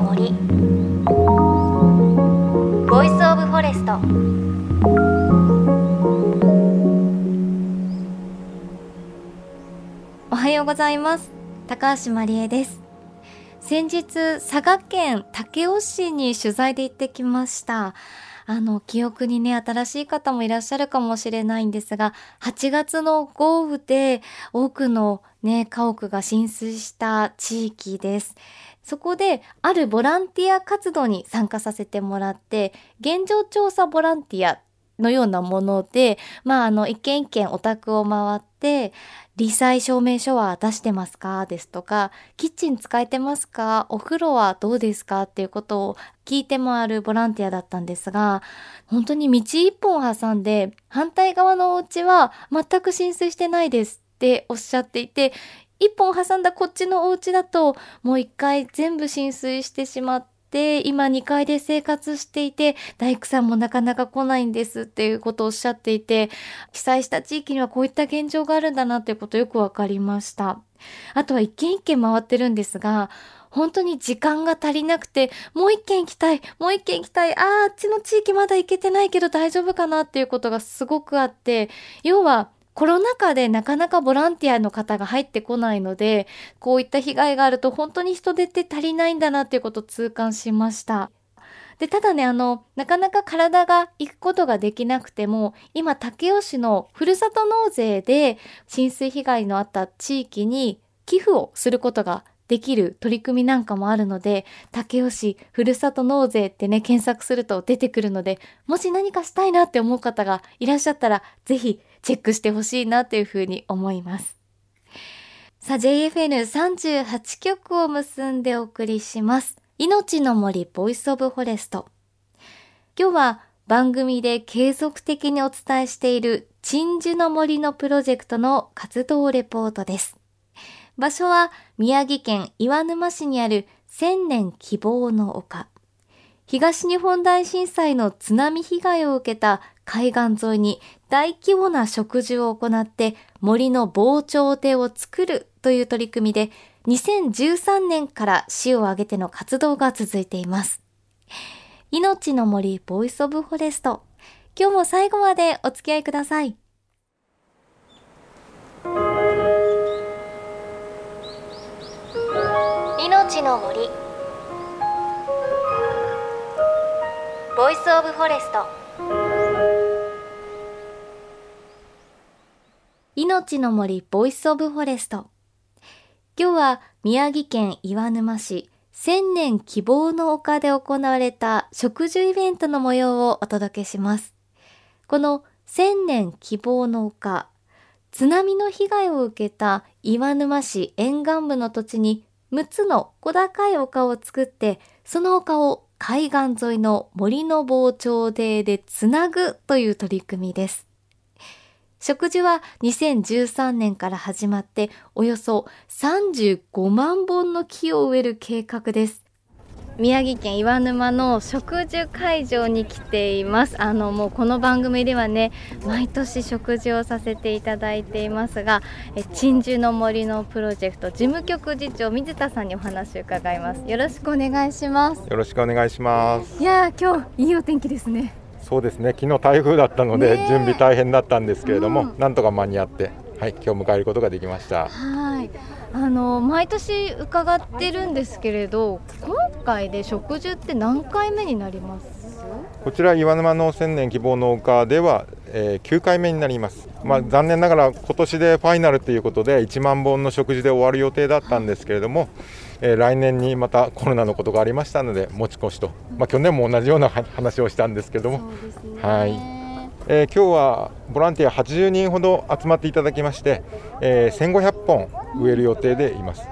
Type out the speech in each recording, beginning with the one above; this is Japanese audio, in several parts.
の森ボイスオブフォレストおはようございます。高橋万里恵です。先日佐賀県武雄市に取材で行ってきました。あの記憶にね新しい方もいらっしゃるかもしれないんですが8月の豪雨で多くのね家屋が浸水した地域です。そこであるボランティア活動に参加させてもらって現状調査ボランティアのようなもので、まあ、あの一軒一軒お宅を回って罹災証明書は出してますか？ですとかキッチン使えてますかお風呂はどうですか？っていうことを聞いて回るボランティアだったんですが本当に道一本挟んで反対側のお家は全く浸水してないですっておっしゃっていて一本挟んだこっちのお家だともう一回全部浸水してしまってで今2階で生活していて大工さんもなかなか来ないんですっていうことをおっしゃっていて被災した地域にはこういった現状があるんだなっていうことよくわかりました。あとは一軒一軒回ってるんですが本当に時間が足りなくてもう一軒行きたいもう一軒行きたいああっちの地域まだ行けてないけど大丈夫かなっていうことがすごくあって要はコロナ禍でなかなかボランティアの方が入ってこないのでこういった被害があると本当に人手って足りないんだなっていうことを痛感しました。でただねあのなかなか体が行くことができなくても今武雄市のふるさと納税で浸水被害のあった地域に寄付をすることができる取り組みなんかもあるので武雄市ふるさと納税ってね検索すると出てくるのでもし何かしたいなって思う方がいらっしゃったら是非チェックしてほしいなというふうに思います。さあ JFN38 曲を結んでお送りします。命の森ボイスオブフォレスト。今日は番組で継続的にお伝えしている鎮守の森のプロジェクトの活動レポートです。場所は宮城県岩沼市にある千年希望の丘。東日本大震災の津波被害を受けた海岸沿いに大規模な植樹を行って森の防潮堤を作るという取り組みで2013年から市を挙げての活動が続いています。命の森ボイスオブフォレスト。今日も最後までお付き合いください。の森。ボイスオブフォレスト。命の森ボイスオブフォレスト。今日は宮城県岩沼市千年希望の丘で行われた植樹イベントの模様をお届けします。この千年希望の丘津波の被害を受けた岩沼市沿岸部の土地に6つの小高い丘を作ってその丘を海岸沿いの森の防潮堤でつなぐという取り組みです。植樹は2013年から始まっておよそ35万本の木を植える計画です。宮城県岩沼の植樹会場に来ています。あのもうこの番組ではね毎年植樹をさせていただいていますがえ鎮守の森のプロジェクト事務局次長水田さんにお話を伺います。よろしくお願いします。よろしくお願いします。いや今日いいお天気ですね。そうですね。昨日台風だったので、準備大変だったんですけれども、うん、なんとか間に合ってはい今日迎えることができました。はいあの毎年伺ってるんですけれど今回で植樹って何回目になります？こちら岩沼の千年希望の丘では、えー、9回目になります、まあ、残念ながら今年でファイナルということで1万本の植樹で終わる予定だったんですけれども、えー、来年にまたコロナのことがありましたので持ち越しと、まあ、去年も同じような話をしたんですけれども。はいえー、今日はボランティア80人ほど集まっていただきまして、えー、1500本植える予定でいます。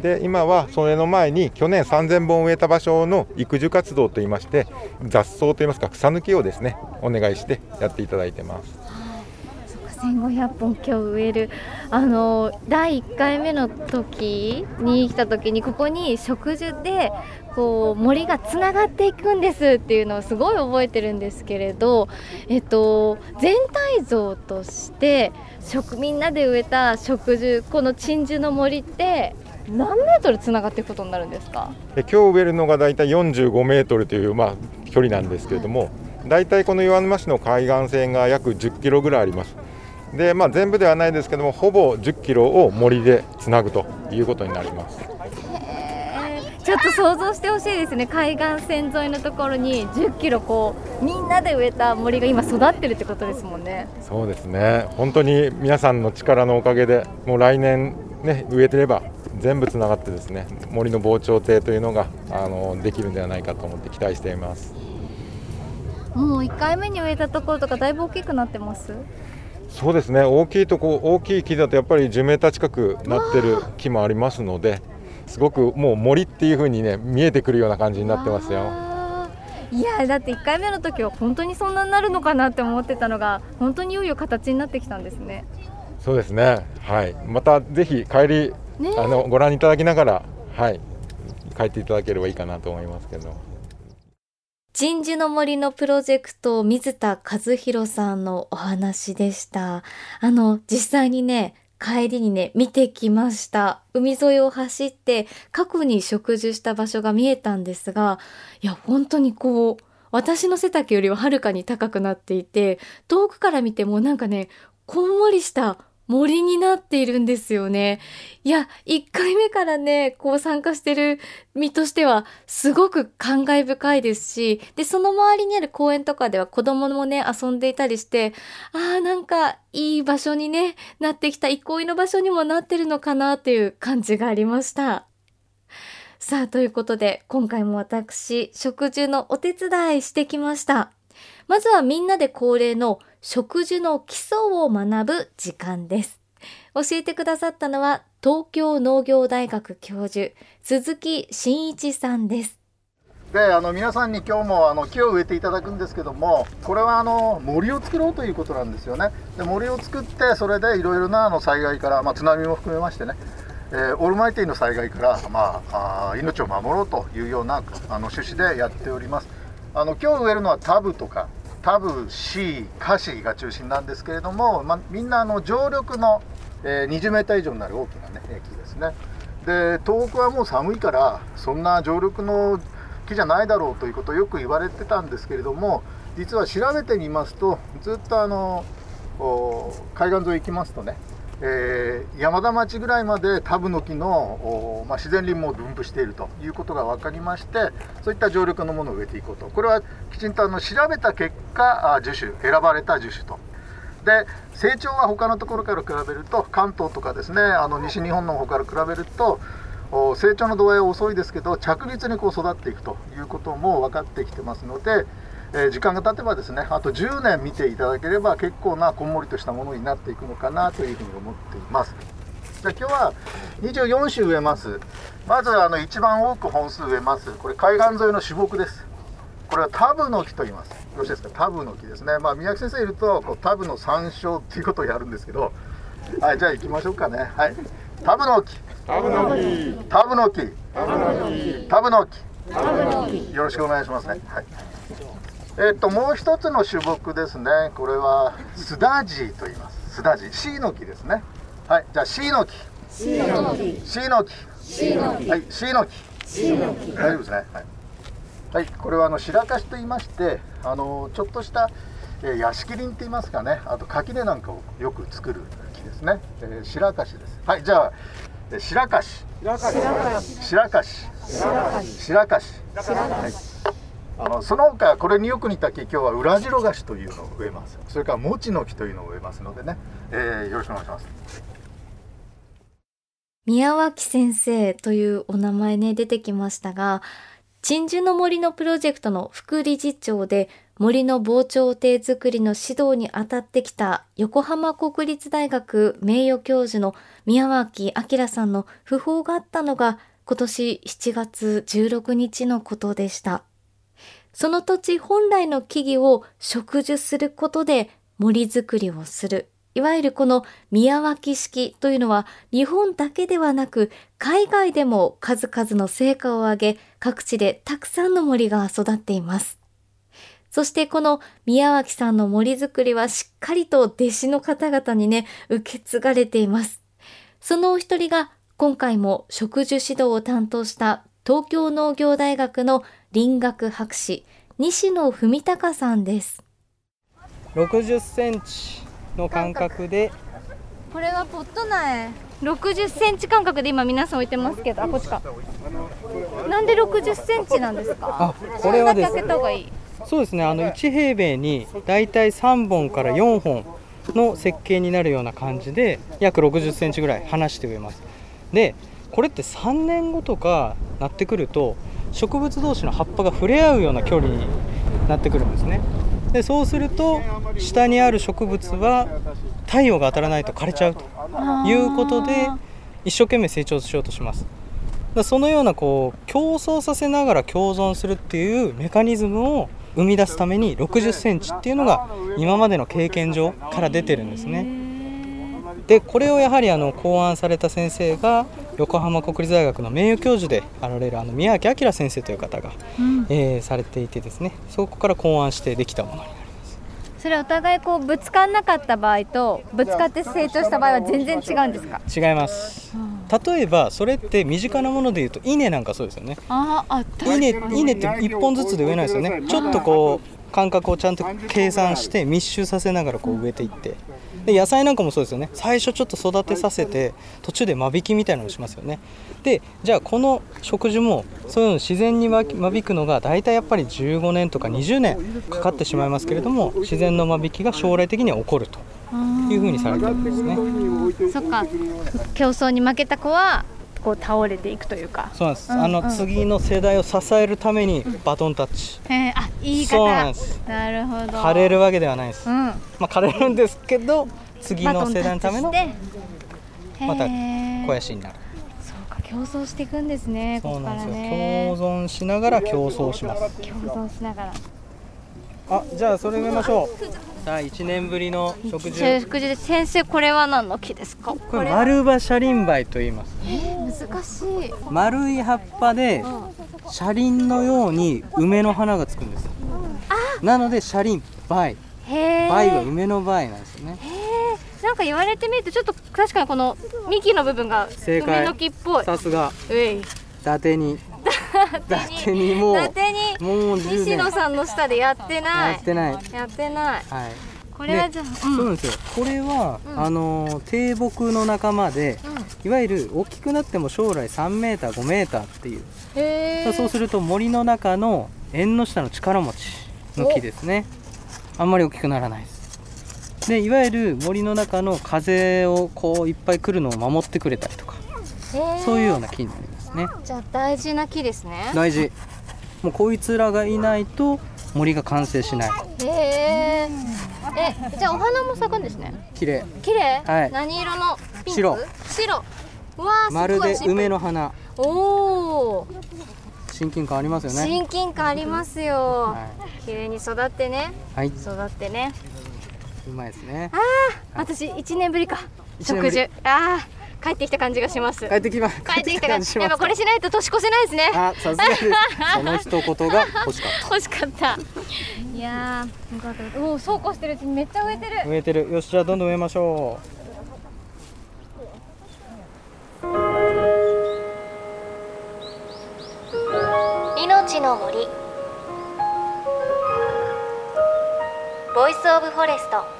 で今はそれの前に去年3000本植えた場所の育樹活動といいまして雑草といいますか草抜きをですねお願いしてやっていただいてます。1500本今日植えるあの第1回目の時に来た時にここに植樹でこう森がつながっていくんですっていうのをすごい覚えてるんですけれど、えっと、全体像としてみんなで植えた植樹この鎮守の森って何メートルつながっていくことになるんですか？今日植えるのがだいたい45メートルという、まあ、距離なんですけれども、だい。たいこの岩沼市の海岸線が約10キロぐらいあります。でまあ、全部ではないですけどもほぼ10キロを森でつなぐということになりますちょっと想像してほしいですね。海岸線沿いのところに10キロこうみんなで植えた森が今育ってるってことですもんね。そうですね。本当に皆さんの力のおかげでもう来年ね植えてれば全部つながってですね森の防潮堤というのがあのできるんではないかと思って期待しています。もう1回目に植えたところとかだいぶ大きくなってます？そうですね。大きいとこ大きい木だとやっぱり10メーター近くなってる木もありますのですごくもう森っていう風にね見えてくるような感じになってますよ。いやだって1回目の時は本当にそんなになるのかなって思ってたのが本当にいよいよ形になってきたんですね。そうですね。はい。またぜひ帰り、ね、あのご覧いただきながらはい。帰っていただければいいかなと思いますけど。鎮守の森のプロジェクト水田和弘さんのお話でした。あの、実際にね、帰りにね、見てきました。海沿いを走って、過去に植樹した場所が見えたんですが、いや、本当にこう、私の背丈よりははるかに高くなっていて、遠くから見てもなんかね、こんもりした森になっているんですよね。いや、1回目からね、こう参加してる身としては、すごく感慨深いですし、で、その周りにある公園とかでは子供もね、遊んでいたりして、ああ、なんかいい場所にね、なってきた、憩いの場所にもなってるのかなっていう感じがありました。さあ、ということで、今回も私、食事のお手伝いしてきました。まずはみんなで恒例の植樹の基礎を学ぶ時間です。教えてくださったのは東京農業大学教授鈴木真一さんです。であの皆さんに今日もあの木を植えていただくんですけどもこれはあの森を作ろうということなんですよねで森を作ってそれでいろいろなあの災害から、まあ、津波も含めましてね、えー、オールマイティの災害から、まあ、あ命を守ろうというようなあの趣旨でやっておりますあの今日植えるのはタブとかタブ C カシが中心なんですけれども、まみんなあの常緑の、えー、20メーター以上になる大きな、ね、木ですね。で東北はもう寒いからそんな常緑の木じゃないだろうということをよく言われてたんですけれども実は調べてみますとずっとあの海岸沿い行きますとねえー、山田町ぐらいまでタブの木の、まあ、自然林も分布しているということが分かりましてそういった常緑のものを植えていこうと。これはきちんとあの調べた結果樹種選ばれた樹種と。で成長は他のところから比べると関東とかですねあの西日本の方から比べると成長の度合いは遅いですけど着実にこう育っていくということも分かってきてますのでえー、時間が経てばですねあと10年見ていただければ結構なこんもりとしたものになっていくのかなというふうに思っています。じゃあ今日は24種植えます。まずあの一番多く本数植えます。これ海岸沿いの種木です。これはタブの木と言います。よろしいですか？タブの木ですね。まあ宮城先生いるとこうタブの参照っていうことをやるんですけど。はいじゃあ行きましょうかね。はい。タブの木タブの木タブの木タブの木よろしくお願いしますね。はいえっともう一つの種木ですね。これはスダジと言います。スダジ C の木ですね。はいじゃあ C の木 C の木 C の木 C の木はい C の木 C の木大丈夫ですね。はい、はい、これはあの白樫と言いましてあのちょっとしたえ屋敷林って言いますかね。あと垣根なんかをよく作る木ですね、えー、白樫です。はいじゃあ白樫。白樫。白樫。白樫。はいあのその他これによく似た木今日は裏白菓子というのを植えます。それから餅の木というのを植えますのでね、えー、よろしくお願いします。宮脇先生というお名前ね出てきましたが鎮守の森のプロジェクトの副理事長で森の防潮堤づくりの指導に当たってきた横浜国立大学名誉教授の宮脇明さんの訃報があったのが今年7月16日のことでした。その土地本来の木々を植樹することで森づくりをする。いわゆるこの宮脇式というのは日本だけではなく海外でも数々の成果を上げ各地でたくさんの森が育っています。そしてこの宮脇さんの森づくりはしっかりと弟子の方々にね、受け継がれています。そのお一人が今回も植樹指導を担当した東京農業大学の林学博士西野文隆さんです。60センチの間隔で。これはポット苗。60センチ間隔で今皆さん置いてますけど。あこっちか。なんで60センチなんですか？あこれはです開けた方がいい。そうですね。あの1平米にだいたい3本から4本の設計になるような感じで約60センチぐらい離して植えます。でこれって3年後とかなってくると植物同士の葉っぱが触れ合うような距離になってくるんですね。でそうすると下にある植物は太陽が当たらないと枯れちゃうということで一生懸命成長しようとします。だそのようなこう競争させながら共存するっていうメカニズムを生み出すために60センチっていうのが今までの経験上から出てるんですね。でこれをやはりあの考案された先生が横浜国立大学の名誉教授であられるあの宮脇明先生という方が、うん、えー、されていてですねそこから考案してできたものになります。それお互いこうぶつかんなかった場合とぶつかって成長した場合は全然違うんですか？違います、うん。例えばそれって身近なものでいうと稲なんかそうですよね。ああ稲稲って1本ずつで植えないですよね。ちょっとこう間隔をちゃんと計算して密集させながらこう植えていってで野菜なんかもそうですよね。最初ちょっと育てさせて途中で間引きみたいなのをしますよね。でじゃあこの植樹もそういうの自然に間引くのが大体やっぱり15年とか20年かかってしまいますけれども自然の間引きが将来的には起こるというふうにされてるんですね。そっか。競争に負けた子はこう倒れていくというか。そうなんです、うん、あの次の世代を支えるためにバトンタッチ、へえあいいそうなんです。なるほど。枯れるわけではないです、うん、まあ枯れるんですけど次の世代のためのまた肥やしになる。そうか競争していくんですねそうなんですよ、ね、共存しながら競争します。共存しながら。あじゃあそれ植えましょう。さあ1年ぶりの食事。食事で先生これは何の木ですか？これ丸葉車輪梅と言います。えー、難しい。丸い葉っぱで車輪のように梅の花がつくんですなので車輪梅。梅は梅の梅なんですよね。なんか言われてみるとちょっと確かにこの幹の部分が梅の木っぽい。さすが。伊達に。伊達に。もう伊達に。もう西野さんの下でやってない。やってない。やってない。はいこれはじゃあ、うん、そうなんですよ。これは、うん、あの低木の仲間で、うん、いわゆる大きくなっても将来3メーター5メーターっていう。へそうすると森の中の縁の下の力持ちの木ですね。あんまり大きくならないです。でいわゆる森の中の風をこういっぱい来るのを守ってくれたりとかそういうような木になりますね。じゃあ大事な木ですね。大事。もうこいつらがいないと森が完成しない。へええじゃあお花も咲くんですね。綺麗。綺麗？はい。何色の？ピンク？白。白。うわまるで梅の花。おお親近感ありますよね。親近感ありますよ、はい、綺麗に育ってね。はい。育ってね。うまいですね。ああ、はい、私一年ぶりか。食事。ああ帰ってきた感じがします。帰ってきま帰ってきた感じ。やっぱこれしないと年越せないですね。あさすがです。その一言が欲しかった。欲しかった。いやよかった。おそうこうしてるうちにめっちゃ植えてる。植えてる。よしじゃあどんどん植えましょう。命の森。ボイスオブフォレスト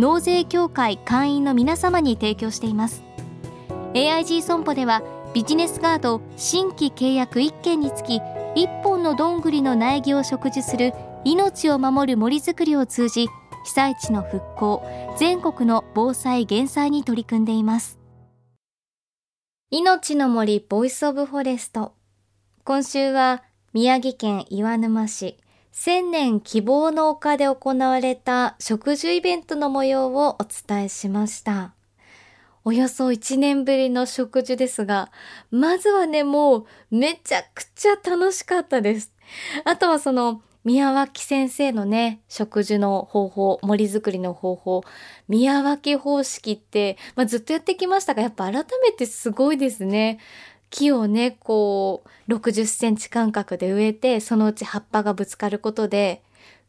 納税協会会員の皆様に提供しています。AIG 損保ではビジネスガード新規契約1件につき1本のどんぐりの苗木を植樹する命を守る森づくりを通じ被災地の復興全国の防災減災に取り組んでいます。命の森ボイスオブフォレスト。今週は宮城県岩沼市。千年希望の丘で行われた植樹イベントの模様をお伝えしました。およそ1年ぶりの植樹ですが、まずはね、もうめちゃくちゃ楽しかったです。あとはその、宮脇先生のね、植樹の方法、森作りの方法、宮脇方式って、まあ、ずっとやってきましたが、やっぱ改めてすごいですね。木をね、こう、60センチ間隔で植えて、そのうち葉っぱがぶつかることで、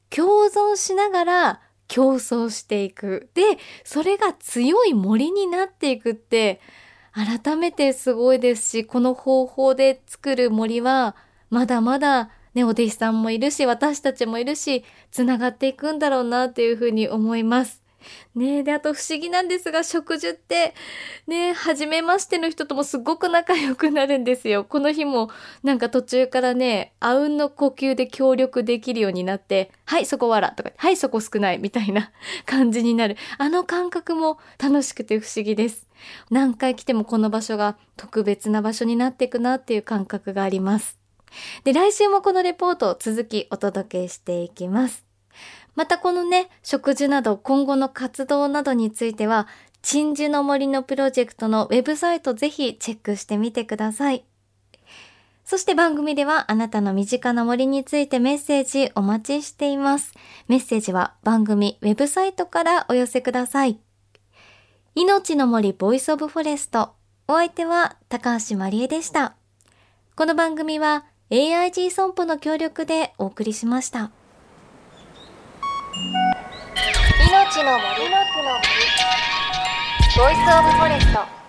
共存しながら競争していく。で、それが強い森になっていくって、改めてすごいですし、この方法で作る森は、まだまだね、お弟子さんもいるし、私たちもいるし、つながっていくんだろうなっていうふうに思います。ねで、あと不思議なんですが、植樹って、ね初めましての人ともすごく仲良くなるんですよ。この日も、なんか途中からね、あうんの呼吸で協力できるようになって、はい、そこわらとか、はい、そこ少ないみたいな感じになる。あの感覚も楽しくて不思議です。何回来てもこの場所が特別な場所になっていくなっていう感覚があります。で、来週もこのレポートを続きお届けしていきます。またこのね、植樹など今後の活動などについては、鎮守の森のプロジェクトのウェブサイトぜひチェックしてみてください。そして番組ではあなたの身近な森についてメッセージお待ちしています。メッセージは番組ウェブサイトからお寄せください。命の森ボイスオブフォレスト。お相手は高橋万里恵でした。この番組は AIG 損保の協力でお送りしました。命の森。の木の森。ボイスオブフォレスト。